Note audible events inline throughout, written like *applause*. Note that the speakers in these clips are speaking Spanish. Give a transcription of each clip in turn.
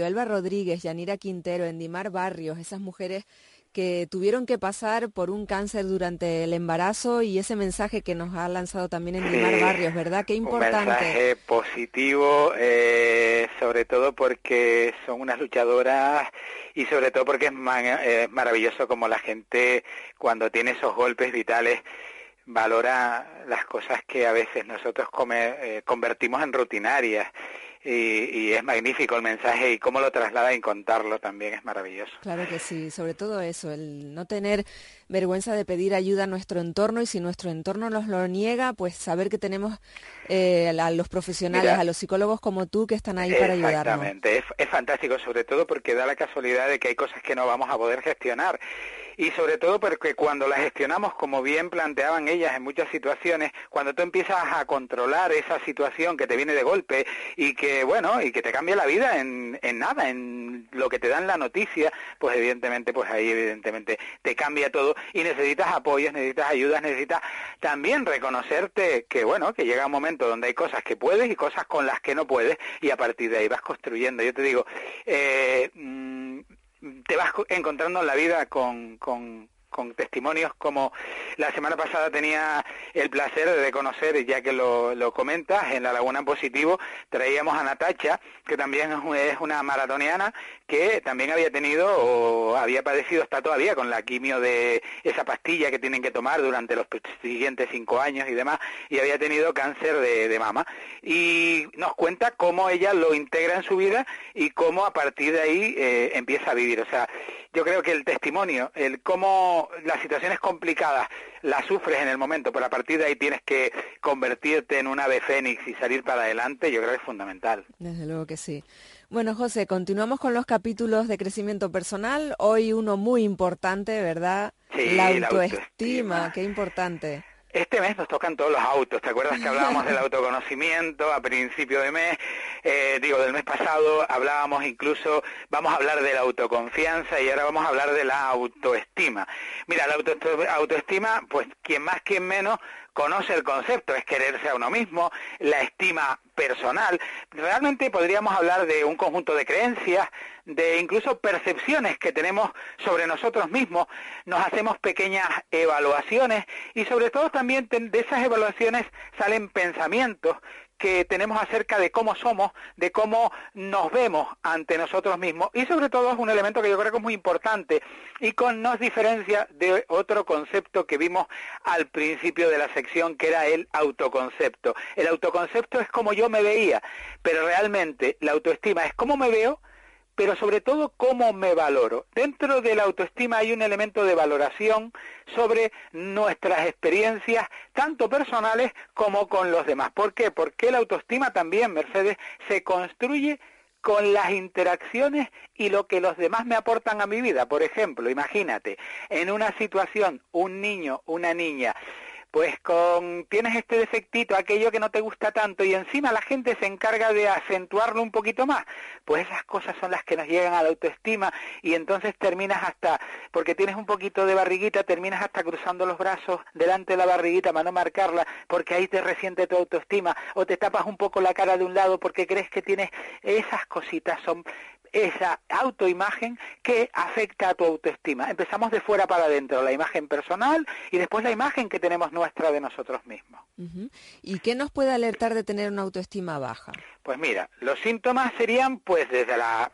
Elba Rodríguez, Yanira Quintero, Endimar Barrios, esas mujeres que tuvieron que pasar por un cáncer durante el embarazo y ese mensaje que nos ha lanzado también Endimar Barrios, ¿verdad? Qué importante. Un mensaje positivo, eh, sobre todo porque son unas luchadoras y sobre todo porque es, maravilloso como la gente cuando tiene esos golpes vitales valora las cosas que a veces nosotros eh, convertimos en rutinarias y, es magnífico el mensaje y cómo lo traslada y contarlo también es maravilloso. Claro que sí, sobre todo eso, el no tener vergüenza de pedir ayuda a nuestro entorno y si nuestro entorno nos lo niega, pues saber que tenemos eh, a los profesionales, a los psicólogos como tú que están ahí para ayudarnos. Exactamente, es, es fantástico sobre todo porque da la casualidad de que hay cosas que no vamos a poder gestionar y sobre todo porque cuando las gestionamos, como bien planteaban ellas en muchas situaciones, cuando tú empiezas a controlar esa situación que te viene de golpe y que, bueno, y que te cambia la vida en, en nada, en lo que te dan la noticia, pues evidentemente, pues ahí evidentemente te cambia todo y necesitas apoyos, necesitas ayudas, necesitas también reconocerte que, bueno, que llega un momento donde hay cosas que puedes y cosas con las que no puedes y a partir de ahí vas construyendo. Yo te digo, eh, mm, te vas encontrando en la vida con, con, con testimonios como la semana pasada tenía el placer de conocer, ya que lo, lo comentas, en la Laguna Positivo traíamos a Natacha, que también es una maratoniana, que también había tenido o había padecido, está todavía con la quimio de esa pastilla que tienen que tomar durante los siguientes cinco años y demás, y había tenido cáncer de, de mama. Y nos cuenta cómo ella lo integra en su vida y cómo a partir de ahí eh, empieza a vivir. O sea, yo creo que el testimonio, el cómo las situaciones complicadas las sufres en el momento, pero a partir de ahí tienes que convertirte en un ave fénix y salir para adelante, yo creo que es fundamental. Desde luego que sí. Bueno, José, continuamos con los capítulos de crecimiento personal. Hoy uno muy importante, ¿verdad? Sí, la autoestima. qué importante. Este mes nos tocan todos los autos. ¿Te acuerdas que hablábamos del *laughs* autoconocimiento a principio de mes? Eh, digo, del mes pasado hablábamos incluso, vamos a hablar de la autoconfianza y ahora vamos a hablar de la autoestima. Mira, la autoestima, pues quien más, quien menos, conoce el concepto, es quererse a uno mismo, la estima personal. Realmente podríamos hablar de un conjunto de creencias, de incluso percepciones que tenemos sobre nosotros mismos. Nos hacemos pequeñas evaluaciones y sobre todo también de esas evaluaciones salen pensamientos que tenemos acerca de cómo somos, de cómo nos vemos ante nosotros mismos y sobre todo es un elemento que yo creo que es muy importante y con nos diferencia de otro concepto que vimos al principio de la sección que era el autoconcepto. El autoconcepto es como yo me veía, pero realmente la autoestima es cómo me veo pero sobre todo cómo me valoro. Dentro de la autoestima hay un elemento de valoración sobre nuestras experiencias, tanto personales como con los demás. ¿Por qué? Porque la autoestima también, Mercedes, se construye con las interacciones y lo que los demás me aportan a mi vida. Por ejemplo, imagínate, en una situación, un niño, una niña, pues con tienes este defectito, aquello que no te gusta tanto y encima la gente se encarga de acentuarlo un poquito más, pues esas cosas son las que nos llegan a la autoestima y entonces terminas hasta, porque tienes un poquito de barriguita, terminas hasta cruzando los brazos delante de la barriguita para no marcarla, porque ahí te resiente tu autoestima, o te tapas un poco la cara de un lado porque crees que tienes esas cositas, son esa autoimagen que afecta a tu autoestima. Empezamos de fuera para adentro, la imagen personal y después la imagen que tenemos nuestra de nosotros mismos. ¿Y qué nos puede alertar de tener una autoestima baja? Pues mira, los síntomas serían pues desde la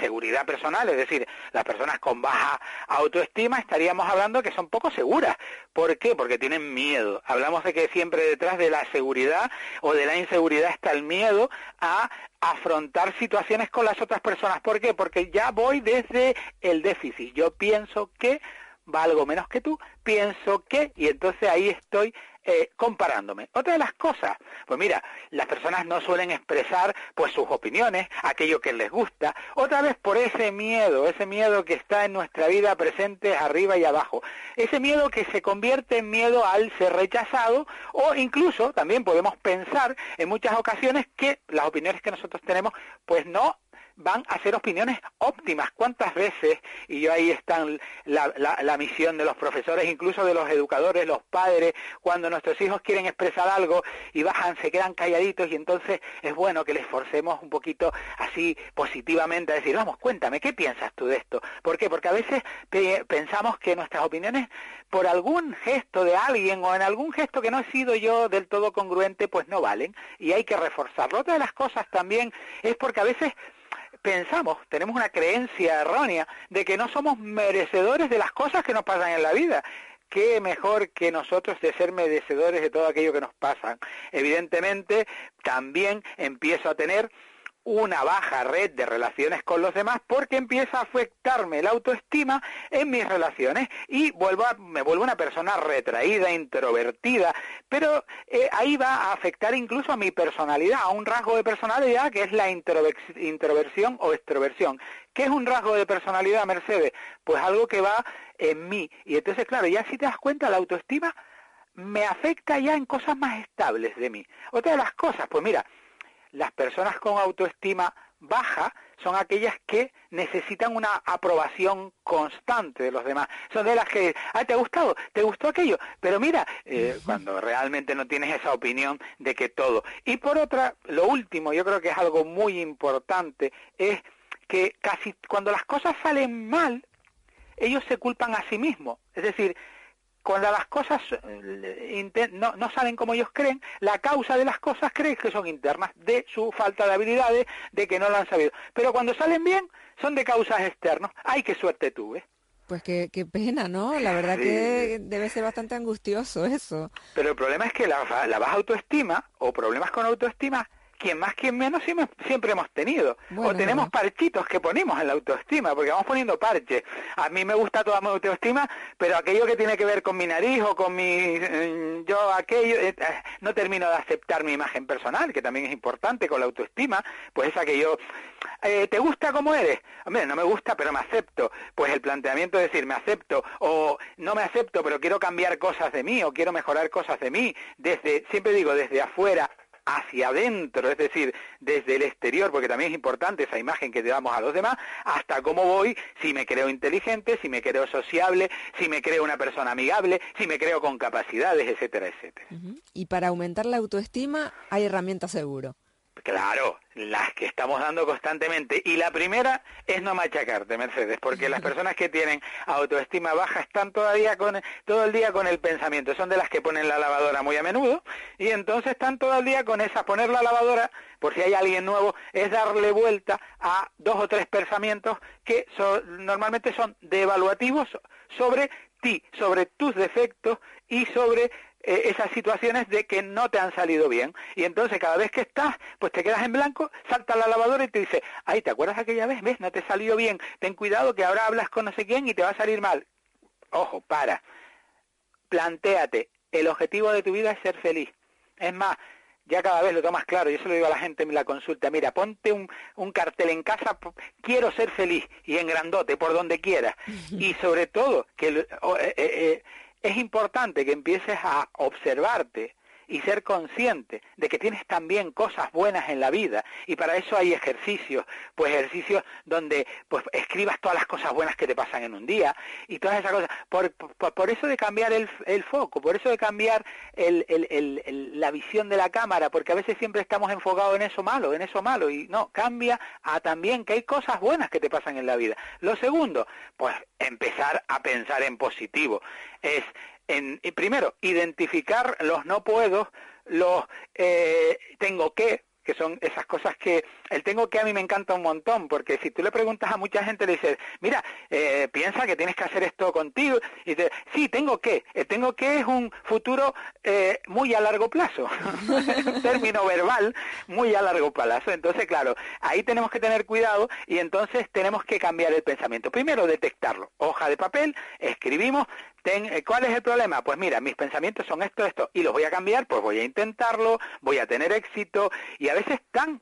seguridad personal, es decir, las personas con baja autoestima estaríamos hablando que son poco seguras. ¿Por qué? Porque tienen miedo. Hablamos de que siempre detrás de la seguridad o de la inseguridad está el miedo a afrontar situaciones con las otras personas. ¿Por qué? Porque ya voy desde el déficit. Yo pienso que valgo menos que tú, pienso que, y entonces ahí estoy eh, comparándome. Otra de las cosas, pues mira, las personas no suelen expresar pues sus opiniones, aquello que les gusta, otra vez por ese miedo, ese miedo que está en nuestra vida presente arriba y abajo, ese miedo que se convierte en miedo al ser rechazado o incluso también podemos pensar en muchas ocasiones que las opiniones que nosotros tenemos pues no van a ser opiniones óptimas. ¿Cuántas veces, y yo ahí está la, la, misión de los profesores, incluso de los educadores, los padres, cuando nuestros hijos quieren expresar algo y bajan, se quedan calladitos y entonces es bueno que les forcemos un poquito así positivamente a decir, vamos, cuéntame, ¿qué piensas tú de esto? ¿Por qué? Porque a veces pensamos que nuestras opiniones, por algún gesto de alguien o en algún gesto que no he sido yo del todo congruente, pues no valen y hay que reforzarlo. Otra de las cosas también es porque a veces pensamos, tenemos una creencia errónea de que no somos merecedores de las cosas que nos pasan en la vida. ¿Qué mejor que nosotros de ser merecedores de todo aquello que nos pasan? Evidentemente, también empiezo a tener una baja red de relaciones con los demás porque empieza a afectarme la autoestima en mis relaciones y vuelvo me vuelvo una persona retraída, introvertida, pero eh, ahí va a afectar incluso a mi personalidad, a un rasgo de personalidad que es la introversión o extroversión. ¿Qué es un rasgo de personalidad, Mercedes? Pues algo que va en mí. Y entonces, claro, ya si te das cuenta, la autoestima me afecta ya en cosas más estables de mí. Otra de las cosas, pues mira, las personas con autoestima baja son aquellas que necesitan una aprobación constante de los demás. Son de las que, ah, ¿te ha gustado? ¿Te gustó aquello? Pero mira, eh, cuando realmente no tienes esa opinión de que todo. Y por otra, lo último, yo creo que es algo muy importante, es que casi cuando las cosas salen mal, ellos se culpan a sí mismos. Es decir, cuando las cosas eh, no, no, salen como ellos creen, la causa de las cosas creen que son internas, de su falta de habilidades, de que no lo han sabido. Pero cuando salen bien, son de causas externas. ¡Ay, qué suerte tuve! Pues qué, qué pena, ¿no? La verdad que debe ser bastante angustioso eso. Pero el problema es que la, la baja autoestima o problemas con autoestima quien más, quien menos siempre hemos tenido. o tenemos parchitos que ponemos en la autoestima, porque vamos poniendo parches. A mí me gusta toda mi autoestima, pero aquello que tiene que ver con mi nariz o con mi... Mm, yo aquello... Eh, eh, no termino de aceptar mi imagen personal, que también es importante con la autoestima, pues es aquello... Eh, ¿Te gusta como eres? Hombre, no me gusta, pero me acepto. Pues el planteamiento de decir, me acepto, o no me acepto, pero quiero cambiar cosas de mí, o quiero mejorar cosas de mí, desde, siempre digo, desde afuera hacia adentro, es decir, desde el exterior, porque también es importante esa imagen que te damos a los demás, hasta cómo voy, si me creo inteligente, si me creo sociable, si me creo una persona amigable, si me creo con capacidades, etcétera, etcétera. Y para aumentar la autoestima hay herramientas seguro. Claro, las que estamos dando constantemente. Y la primera es no machacarte, Mercedes, porque las *laughs* personas que tienen autoestima baja están todavía con, todo el día con el pensamiento. Son de las que ponen la lavadora muy a menudo y entonces están todo el día con esa. Poner la lavadora, por si hay alguien nuevo, es darle vuelta a dos o tres pensamientos que normalmente son devaluativos sobre ti, sobre tus defectos y sobre eh, esas situaciones de que no te han salido bien. Y entonces cada vez que estás, pues te quedas en blanco, salta la lavadora y te dice, ay, ¿te acuerdas aquella vez? ¿Ves? No te salió bien. Ten cuidado que ahora hablas con no sé quién y te va a salir mal. Ojo, para. Plantéate, el objetivo de tu vida es ser feliz. Es más, ya cada vez lo tomas claro, yo se lo digo a la gente en la consulta, mira, ponte un, un cartel en casa, quiero ser feliz, y en grandote, por donde quieras. *laughs* Y sobre todo, que eh, eh, eh, es importante que empieces a observarte y ser consciente de que tienes también cosas buenas en la vida y para eso hay ejercicios, pues ejercicios donde pues escribas todas las cosas buenas que te pasan en un día y todas esas cosas. Por, por, eso de cambiar el, el, foco, por eso de cambiar el, el, la visión de la cámara, porque a veces siempre estamos enfocados en eso malo, en eso malo y no, cambia a también que hay cosas buenas que te pasan en la vida. Lo segundo, pues empezar a pensar en positivo. Es en, primero, identificar los no puedo, los eh, tengo que, que son esas cosas que el tengo que a mí me encanta un montón, porque si tú le preguntas a mucha gente, le dices, mira, eh, piensa que tienes que hacer esto contigo, y dice, sí, tengo que, el tengo que es un futuro eh, muy a largo plazo, *laughs* un término verbal muy a largo plazo, entonces claro, ahí tenemos que tener cuidado y entonces tenemos que cambiar el pensamiento. Primero, detectarlo, hoja de papel, escribimos, eh, ¿Cuál es el problema? Pues mira, mis pensamientos son esto, esto, y los voy a cambiar, pues voy a intentarlo, voy a tener éxito, y a veces tan,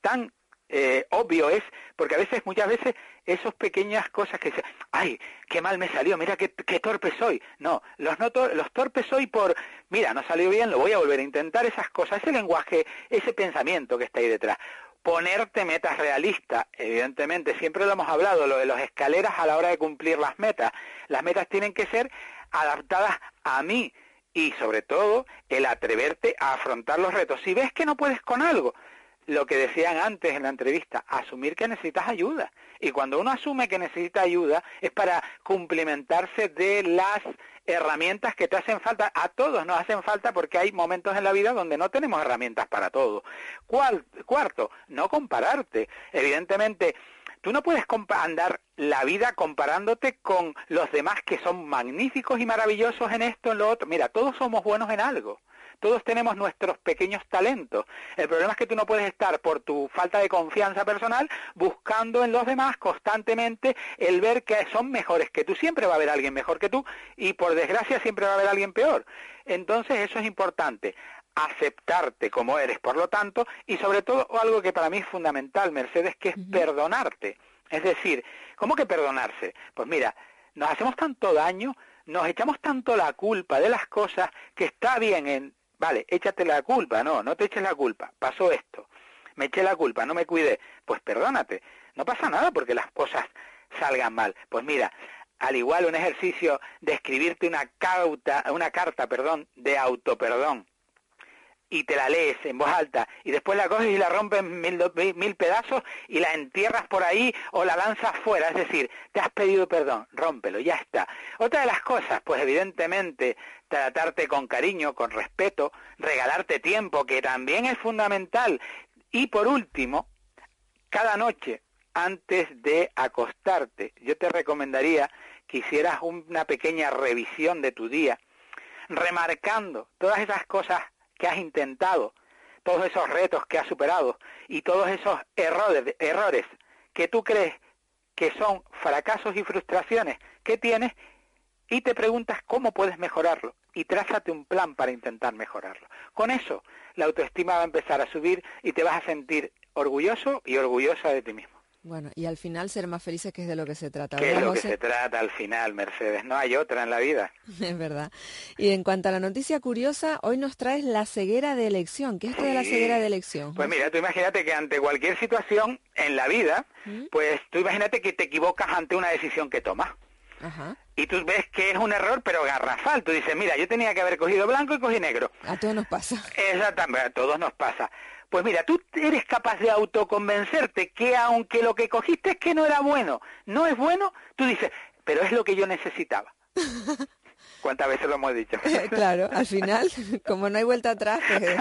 tan eh, obvio es, porque a veces, muchas veces, esas pequeñas cosas que dicen, ay, qué mal me salió, mira qué, qué torpe soy. No, los, no los torpes soy por, mira, no salió bien, lo voy a volver a intentar, esas cosas, ese lenguaje, ese pensamiento que está ahí detrás ponerte metas realistas. Evidentemente, siempre lo hemos hablado, lo de las escaleras a la hora de cumplir las metas. Las metas tienen que ser adaptadas a mí y sobre todo el atreverte a afrontar los retos. Si ves que no puedes con algo, lo que decían antes en la entrevista, asumir que necesitas ayuda. Y cuando uno asume que necesita ayuda es para cumplimentarse de las herramientas que te hacen falta, a todos nos hacen falta porque hay momentos en la vida donde no tenemos herramientas para todo. cuarto, no compararte. Evidentemente, tú no puedes andar la vida comparándote con los demás que son magníficos y maravillosos en esto, en lo otro. Mira, todos somos buenos en algo. Todos tenemos nuestros pequeños talentos. El problema es que tú no puedes estar por tu falta de confianza personal buscando en los demás constantemente el ver que son mejores que tú. Siempre va a haber alguien mejor que tú y por desgracia siempre va a haber alguien peor. Entonces eso es importante aceptarte como eres, por lo tanto, y sobre todo algo que para mí es fundamental, Mercedes, que es perdonarte. Es decir, ¿cómo que perdonarse? Pues mira, nos hacemos tanto daño, nos echamos tanto la culpa de las cosas que está bien en Vale, échate la culpa, no, no te eches la culpa, pasó esto, me eché la culpa, no me cuidé, pues perdónate, no pasa nada porque las cosas salgan mal. Pues mira, al igual un ejercicio de escribirte una, cauta, una carta perdón, de autoperdón y te la lees en voz alta y después la coges y la rompes mil, mil, pedazos y la entierras por ahí o la lanzas fuera. Es decir, te has pedido perdón, rómpelo, ya está. Otra de las cosas, pues evidentemente tratarte con cariño, con respeto, regalarte tiempo, que también es fundamental. Y por último, cada noche, antes de acostarte, yo te recomendaría que hicieras una pequeña revisión de tu día, remarcando todas esas cosas que has intentado, todos esos retos que has superado y todos esos errores, errores que tú crees que son fracasos y frustraciones que tienes y te preguntas cómo puedes mejorarlo y trázate un plan para intentar mejorarlo. Con eso, la autoestima va a empezar a subir y te vas a sentir orgulloso y orgullosa de ti mismo. Bueno, y al final ser más felices, que es de lo que se trata. Que es lo que se trata al final, Mercedes. No hay otra en la vida. *laughs* Es verdad. Y en cuanto a la noticia curiosa, hoy nos traes la ceguera de elección. ¿Qué es esto de la ceguera de elección? Pues mira, tú imagínate que ante cualquier situación en la vida, ¿Mm? pues tú imagínate que te equivocas ante una decisión que tomas. Ajá. Y tú ves que es un error, pero garrafal. Tú dices, mira, yo tenía que haber cogido blanco y cogí negro. A todos nos pasa. Exactamente, a todos nos pasa. Pues mira, tú eres capaz de autoconvencerte que aunque lo que cogiste es que no era bueno, no es bueno, tú dices, pero es lo que yo necesitaba. *laughs* ¿Cuántas veces lo hemos dicho? *laughs* claro, al final, *laughs* como no hay vuelta atrás, pues,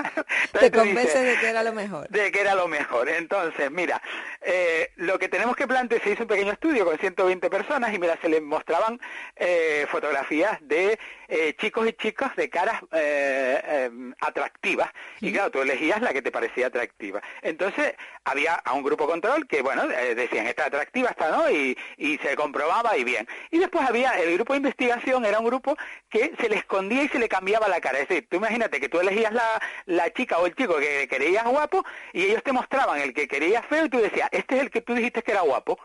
*laughs* te convences de que era lo mejor. De que era lo mejor. Entonces, mira, eh, lo que tenemos que plantear, se hizo un pequeño estudio con 120 personas y mira, se les mostraban eh, fotografías de eh, chicos y chicas de caras em, atractivas. Y claro, tú elegías la que te parecía atractiva. Entonces, había a un grupo control que, bueno, decían, esta atractiva, esta no, y, y se comprobaba y bien. Y después había el grupo de investigación, era un grupo que se le escondía y se le cambiaba la cara. Es decir, tú imagínate que tú elegías la, la chica o el chico que querías guapo y ellos te mostraban el que querías feo y tú decías, este es el que tú dijiste que era guapo.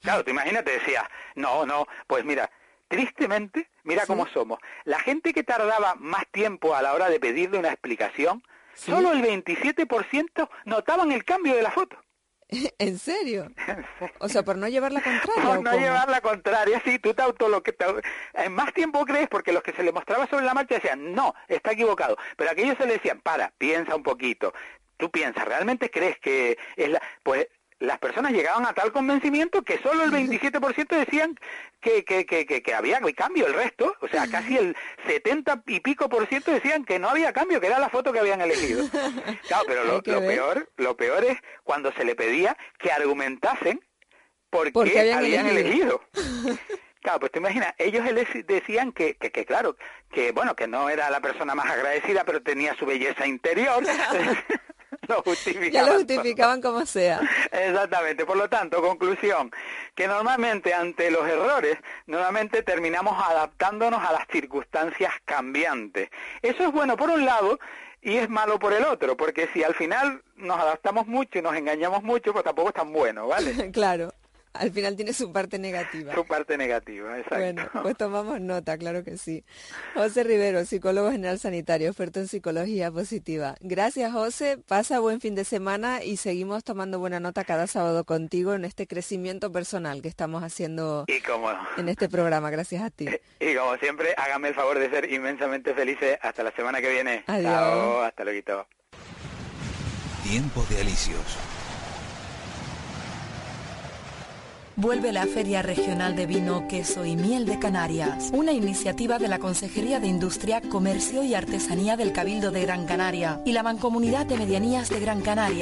Claro, tú imagínate, decías, no, no, pues mira, tristemente, mira cómo somos. La gente que tardaba más tiempo a la hora de pedirle una explicación, solo el 27% notaban el cambio de la foto. *laughs* *laughs* ¿En serio? O sea, por no llevar la contraria. Por no llevar la contraria, sí, tú te auto lo que te, en más tiempo crees porque los que se le mostraba sobre la marcha decían, no, está equivocado, pero aquellos se le decían, para, piensa un poquito, tú piensas, ¿realmente crees que es la, pues personas llegaban a tal convencimiento que solo el 27% decían que, que, que, que, había cambio, el resto, o sea, casi el 70 y pico por ciento decían que no había cambio, que era la foto que habían elegido. *laughs* Claro, pero lo, peor, lo peor es cuando se le pedía que argumentasen por qué habían, elegido. *laughs* Claro, pues te imaginas, ellos decían que, que, que, claro, que bueno, que no era la persona más agradecida, pero tenía su belleza interior. *laughs* *laughs* lo justificaban. Ya lo justificaban como sea. Exactamente. Por lo tanto, conclusión, que normalmente ante los errores, normalmente terminamos adaptándonos a las circunstancias cambiantes. Eso es bueno por un lado y es malo por el otro, porque si al final nos adaptamos mucho y nos engañamos mucho, pues tampoco es tan bueno, ¿vale? *laughs* claro al final tiene su parte negativa. Su parte negativa, exacto. Bueno, pues tomamos nota, claro que sí. José Rivero, psicólogo general sanitario, experto en psicología positiva. Gracias, José. Pasa buen fin de semana y seguimos tomando buena nota cada sábado contigo en este crecimiento personal que estamos haciendo en este programa. Gracias a ti. *laughs* Y como siempre, hágame el favor de ser inmensamente felices. Hasta la semana que viene. Adiós. hasta luego. Tiempo de alicios. Vuelve la Feria Regional de Vino, Queso y Miel de Canarias, una iniciativa de la Consejería de Industria, Comercio y Artesanía del Cabildo de Gran Canaria y la Mancomunidad de Medianías de Gran Canaria.